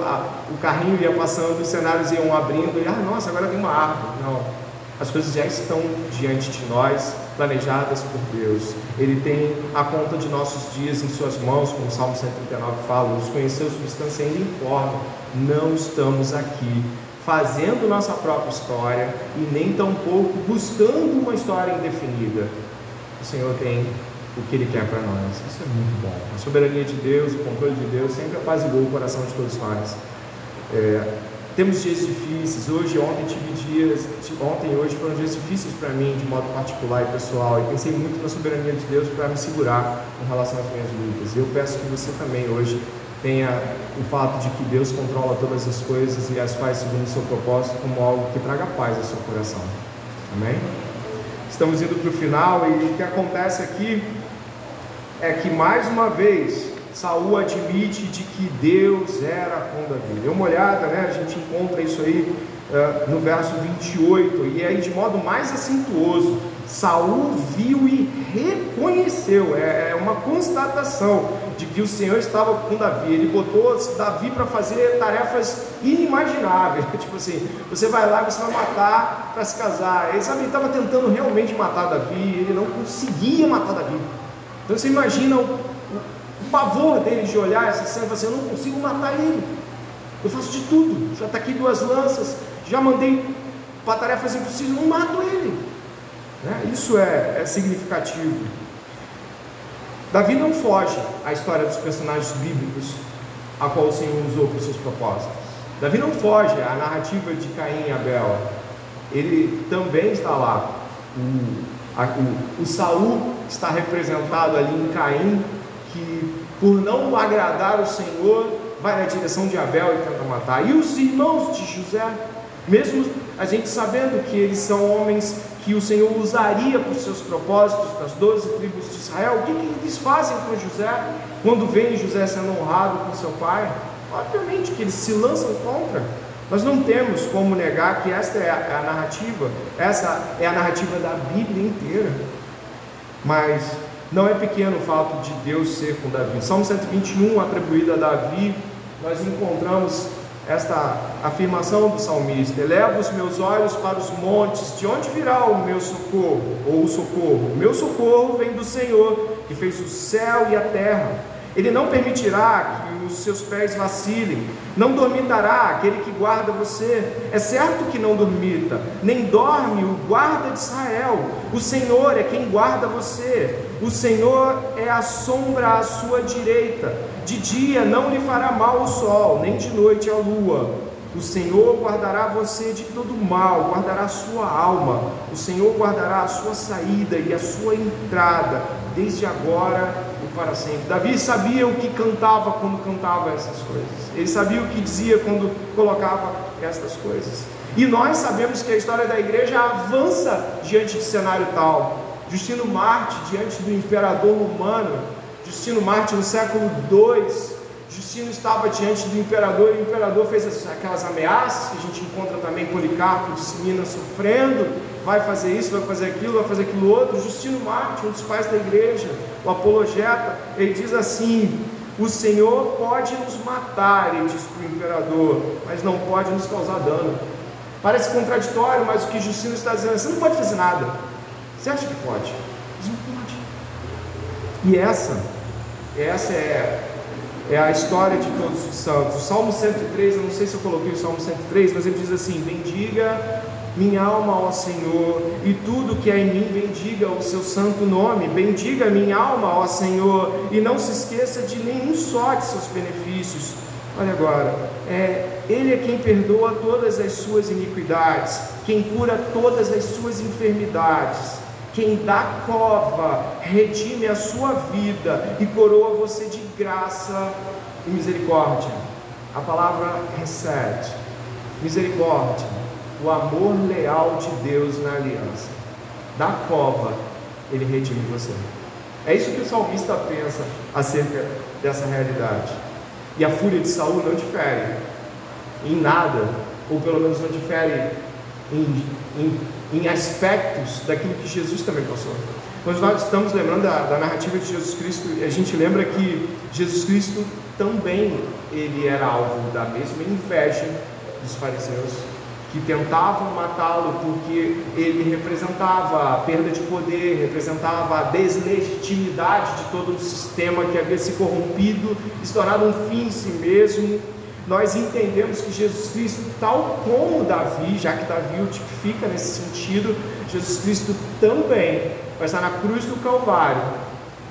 o carrinho ia passando, os cenários iam abrindo. E, ah, nossa, agora tem uma árvore. Não. As coisas já estão diante de nós, planejadas por Deus. Ele tem a conta de nossos dias em suas mãos, como o Salmo 139 fala, nos conheceu substância ainda informa. Não estamos aqui fazendo nossa própria história e nem tampouco buscando uma história indefinida. O Senhor tem o que Ele quer para nós. Isso é muito bom. A soberania de Deus, o controle de Deus sempre apaziguou o coração de todos nós. É, temos dias difíceis. Hoje, ontem tive dias, ontem e hoje foram dias difíceis para mim, de modo particular e pessoal. E pensei muito na soberania de Deus para me segurar com relação às minhas lutas. Eu peço que você também hoje tenha o fato de que Deus controla todas as coisas e as faz segundo o seu propósito como algo que traga paz ao seu coração. Amém? Estamos indo para o final e o que acontece aqui é que mais uma vez Saul admite de que Deus era com Davi. Dê uma olhada, né? A gente encontra isso aí uh, no verso 28, e aí de modo mais acentuoso, Saul viu e reconheceu, é, é uma constatação de que o Senhor estava com Davi. Ele botou Davi para fazer tarefas inimagináveis. tipo assim, você vai lá você vai matar para se casar. Ele sabe, estava tentando realmente matar Davi, ele não conseguia matar Davi. Então você imagina o pavor dele de olhar essa cena e falar assim, eu não consigo matar ele. Eu faço de tudo, já está aqui duas lanças, já mandei para tarefas impossíveis, não mato ele. Né? Isso é, é significativo. Davi não foge à história dos personagens bíblicos a qual o Senhor usou para os seus propósitos. Davi não foge à narrativa de Caim e Abel. Ele também está lá. O, a, o, o Saul está representado ali em Caim, por não agradar o Senhor, vai na direção de Abel e tenta matar. E os irmãos de José, mesmo a gente sabendo que eles são homens que o Senhor usaria para os seus propósitos, das doze tribos de Israel, o que, que eles fazem com José quando veem José sendo honrado com seu pai? Obviamente que eles se lançam contra. Nós não temos como negar que esta é a, é a narrativa, essa é a narrativa da Bíblia inteira. Mas não é pequeno o fato de Deus ser com Davi. Salmo 121, atribuído a Davi, nós encontramos esta afirmação do salmista: Eleva os meus olhos para os montes, de onde virá o meu socorro? Ou o socorro? O meu socorro vem do Senhor, que fez o céu e a terra. Ele não permitirá que os seus pés vacilem, não dormitará aquele que guarda você. É certo que não dormita, nem dorme o guarda de Israel. O Senhor é quem guarda você. O Senhor é a sombra à sua direita. De dia não lhe fará mal o sol, nem de noite a lua. O Senhor guardará você de todo mal, guardará a sua alma. O Senhor guardará a sua saída e a sua entrada, desde agora para sempre. Davi sabia o que cantava quando cantava essas coisas. Ele sabia o que dizia quando colocava estas coisas. E nós sabemos que a história da igreja avança diante de cenário tal. Justino Marte diante do imperador romano, Justino Marte no século II, Justino estava diante do imperador e o imperador fez aquelas ameaças que a gente encontra também Policarpo de Minas sofrendo vai fazer isso, vai fazer aquilo, vai fazer aquilo outro. Justino Marte, um dos pais da igreja, o apologeta, ele diz assim: O Senhor pode nos matar, ele diz para o imperador, mas não pode nos causar dano. Parece contraditório, mas o que Justino está dizendo é: você não pode fazer nada. Você acha que pode? Mas não pode. E essa, essa é, é a história de todos os santos. O Salmo 103, eu não sei se eu coloquei o Salmo 103, mas ele diz assim: Bendiga minha alma ao Senhor, e tudo que é em mim bendiga o seu santo nome. Bendiga minha alma ao Senhor, e não se esqueça de nenhum só de seus benefícios. Olha agora, é, Ele é quem perdoa todas as suas iniquidades, quem cura todas as suas enfermidades, quem dá cova, redime a sua vida e coroa você de graça e misericórdia. A palavra recebe, misericórdia o amor leal de Deus na aliança. Da cova, ele redime você. É isso que o salmista pensa acerca dessa realidade. E a fúria de Saul não difere em nada, ou pelo menos não difere em, em, em aspectos daquilo que Jesus também passou. Quando nós estamos lembrando da, da, narrativa de Jesus Cristo, a gente lembra que Jesus Cristo também ele era alvo da mesma inveja dos fariseus, que tentavam matá-lo porque ele representava a perda de poder, representava a deslegitimidade de todo o sistema que havia se corrompido, se tornado um fim em si mesmo. Nós entendemos que Jesus Cristo, tal como Davi, já que Davi o tipifica nesse sentido, Jesus Cristo também vai estar na cruz do Calvário.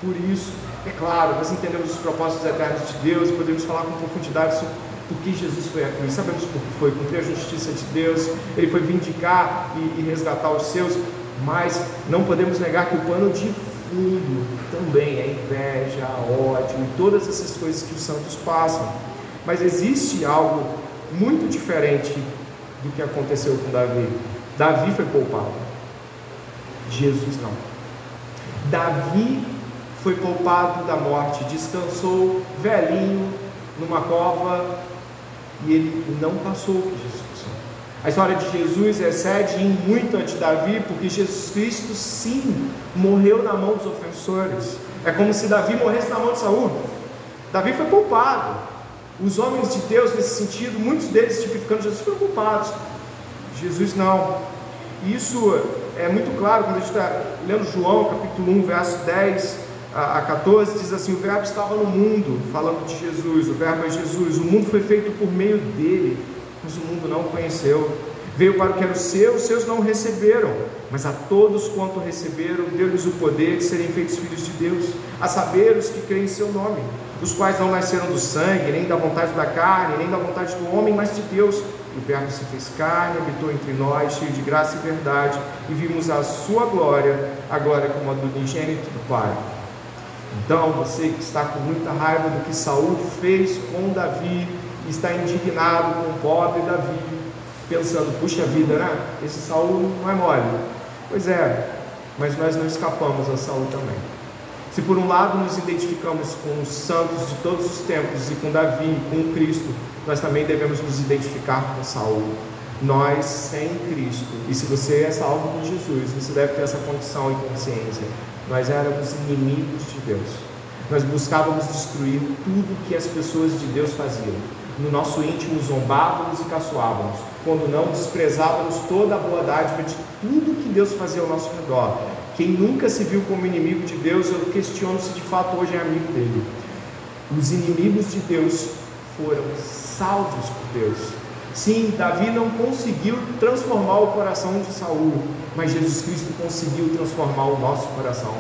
Por isso, é claro, nós entendemos os propósitos eternos de Deus e podemos falar com profundidade sobre por que Jesus foi à cruz. Sabemos por que foi, cumprir a justiça de Deus, ele foi vindicar e, e resgatar os seus, mas não podemos negar que o pano de fundo também é inveja, ódio e todas essas coisas que os santos passam. Mas existe algo muito diferente do que aconteceu com Davi. Davi foi poupado, Jesus não. Davi foi poupado da morte, descansou velhinho numa cova e ele não passou que Jesus passou. A história de Jesus excede em muito ante Davi, porque Jesus Cristo sim morreu na mão dos ofensores. É como se Davi morresse na mão de Saul. Davi foi poupado. Os homens de Deus, nesse sentido, muitos deles tipificando Jesus, foram culpados. Jesus não. Isso é muito claro quando a gente está lendo João, capítulo 1, verso 10 a 14, diz assim: O Verbo estava no mundo, falando de Jesus, o Verbo é Jesus, o mundo foi feito por meio dele, mas o mundo não o conheceu. Veio para o que era o seu, os seus não receberam, mas a todos quanto receberam, deu-lhes o poder de serem feitos filhos de Deus, a saber os que creem em seu nome, os quais não nasceram do sangue, nem da vontade da carne, nem da vontade do homem, mas de Deus o Verbo se fez carne, habitou entre nós, cheio de graça e verdade, e vimos a sua glória, a glória como a do unigênito do Pai. Então, você que está com muita raiva do que Saul fez com Davi, está indignado com o pobre Davi, pensando, puxa vida, né? Esse Saul não é mole. Pois é, mas nós não escapamos a Saul também. Se por um lado nos identificamos com os santos de todos os tempos e com Davi, com Cristo, nós também devemos nos identificar com Saul. Nós sem Cristo, e se você é salvo por Jesus, você deve ter essa condição e consciência. Nós éramos inimigos de Deus. Nós buscávamos destruir tudo que as pessoas de Deus faziam. No nosso íntimo zombávamos e caçoávamos, quando não desprezávamos toda a boa dádiva de tudo que Deus fazia ao nosso redor. Quem nunca se viu como inimigo de Deus, eu questiono se de fato hoje é amigo dele. Os inimigos de Deus foram salvos por Deus. Sim, Davi não conseguiu transformar o coração de Saul, mas Jesus Cristo conseguiu transformar o nosso coração.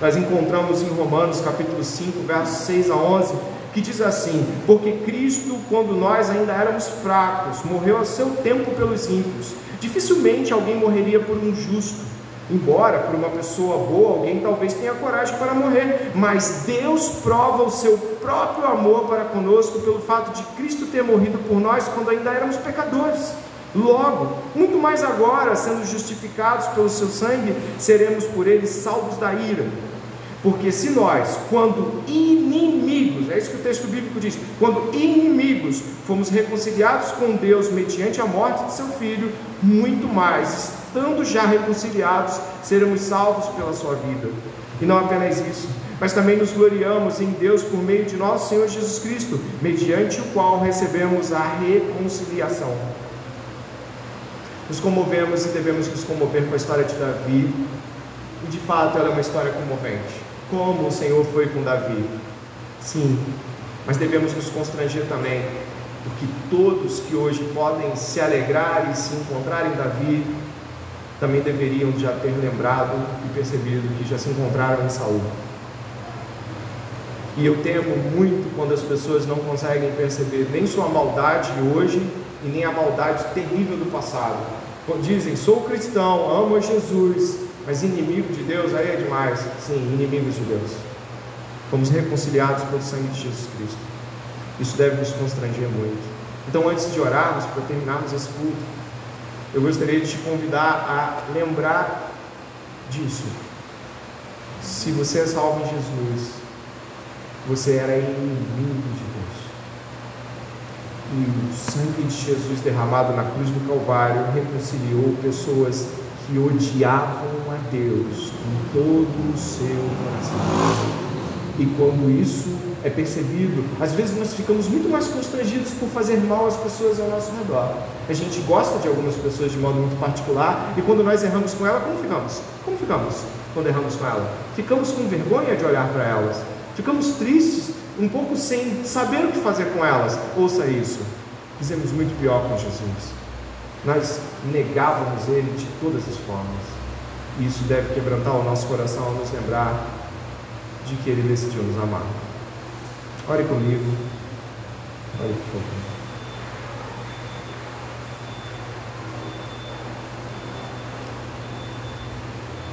Nós encontramos em Romanos capítulo 5, versos 6 a 11, que diz assim: Porque Cristo, quando nós ainda éramos fracos, morreu a seu tempo pelos ímpios. Dificilmente alguém morreria por um justo. Embora por uma pessoa boa alguém talvez tenha coragem para morrer, mas Deus prova o seu próprio amor para conosco pelo fato de Cristo ter morrido por nós quando ainda éramos pecadores. Logo, muito mais agora, sendo justificados pelo seu sangue, seremos por ele salvos da ira. Porque se nós, quando inimigos, é isso que o texto bíblico diz, quando inimigos fomos reconciliados com Deus mediante a morte de seu filho, muito mais, estando já reconciliados, seremos salvos pela sua vida. E não apenas isso, mas também nos gloriamos em Deus por meio de nosso Senhor Jesus Cristo, mediante o qual recebemos a reconciliação. Nos comovemos e devemos nos comover com a história de Davi, e de fato ela é uma história comovente como o Senhor foi com Davi. Sim, mas devemos nos constranger também, porque todos que hoje podem se alegrar e se encontrar em Davi, também deveriam já ter lembrado e percebido que já se encontraram em Saul. E eu temo muito quando as pessoas não conseguem perceber nem sua maldade hoje e nem a maldade terrível do passado. Quando dizem, sou cristão, amo a Jesus, mas inimigo de Deus, aí é demais. Sim, inimigos de Deus. Fomos reconciliados pelo sangue de Jesus Cristo. Isso deve nos constranger muito. Então, antes de orarmos, para terminarmos esse culto, eu gostaria de te convidar a lembrar disso. Se você é salvo em Jesus, você era inimigo de Deus. E o sangue de Jesus derramado na cruz do Calvário reconciliou pessoas que odiavam a Deus com todo o seu coração. E quando isso é percebido, às vezes nós ficamos muito mais constrangidos por fazer mal às pessoas ao nosso redor. A gente gosta de algumas pessoas de modo muito particular e quando nós erramos com ela, como ficamos? Como ficamos quando erramos com ela? Ficamos com vergonha de olhar para elas. Ficamos tristes, um pouco sem saber o que fazer com elas. Ouça isso. Fizemos muito pior com Jesus. Nós negávamos Ele de todas as formas. E isso deve quebrantar o nosso coração ao nos lembrar de que Ele decidiu nos amar. Ore comigo. Ore por favor.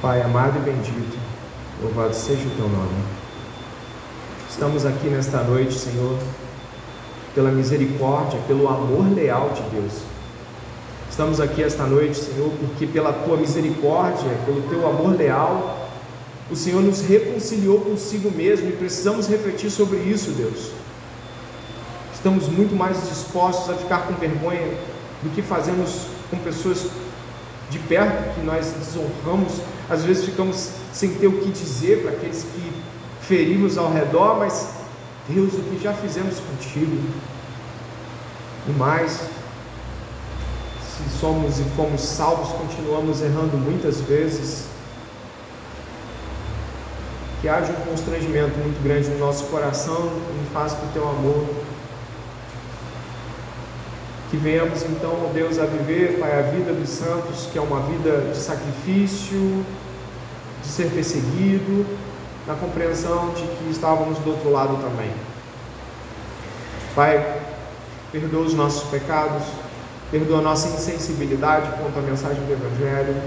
Pai amado e bendito, louvado seja o teu nome. Estamos aqui nesta noite, Senhor, pela misericórdia, pelo amor leal de Deus. Estamos aqui esta noite, Senhor, porque pela tua misericórdia, pelo teu amor leal, o Senhor nos reconciliou consigo mesmo e precisamos refletir sobre isso, Deus. Estamos muito mais dispostos a ficar com vergonha do que fazemos com pessoas de perto que nós desonramos. Às vezes ficamos sem ter o que dizer para aqueles que ferimos ao redor, mas Deus, o que já fizemos contigo? E mais, se somos e fomos salvos, continuamos errando muitas vezes. Que haja um constrangimento muito grande no nosso coração em face do teu amor. Que venhamos então, ó Deus, a viver, Pai, a vida dos santos, que é uma vida de sacrifício, de ser perseguido, na compreensão de que estávamos do outro lado também. Pai, perdoa os nossos pecados, perdoa a nossa insensibilidade quanto à mensagem do Evangelho,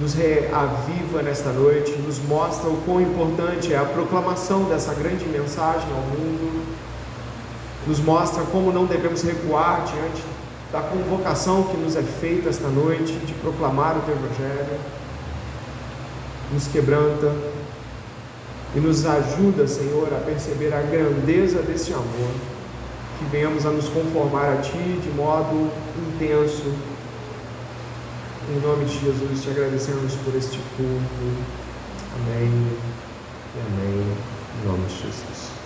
nos reaviva nesta noite, nos mostra o quão importante é a proclamação dessa grande mensagem ao mundo, nos mostra como não devemos recuar diante da convocação que nos é feita esta noite de proclamar o Teu Evangelho, nos quebranta, e nos ajuda, Senhor, a perceber a grandeza desse amor, que venhamos a nos conformar a Ti de modo intenso. Em nome de Jesus, te agradecemos por este culto. Amém e amém. Em nome de Jesus.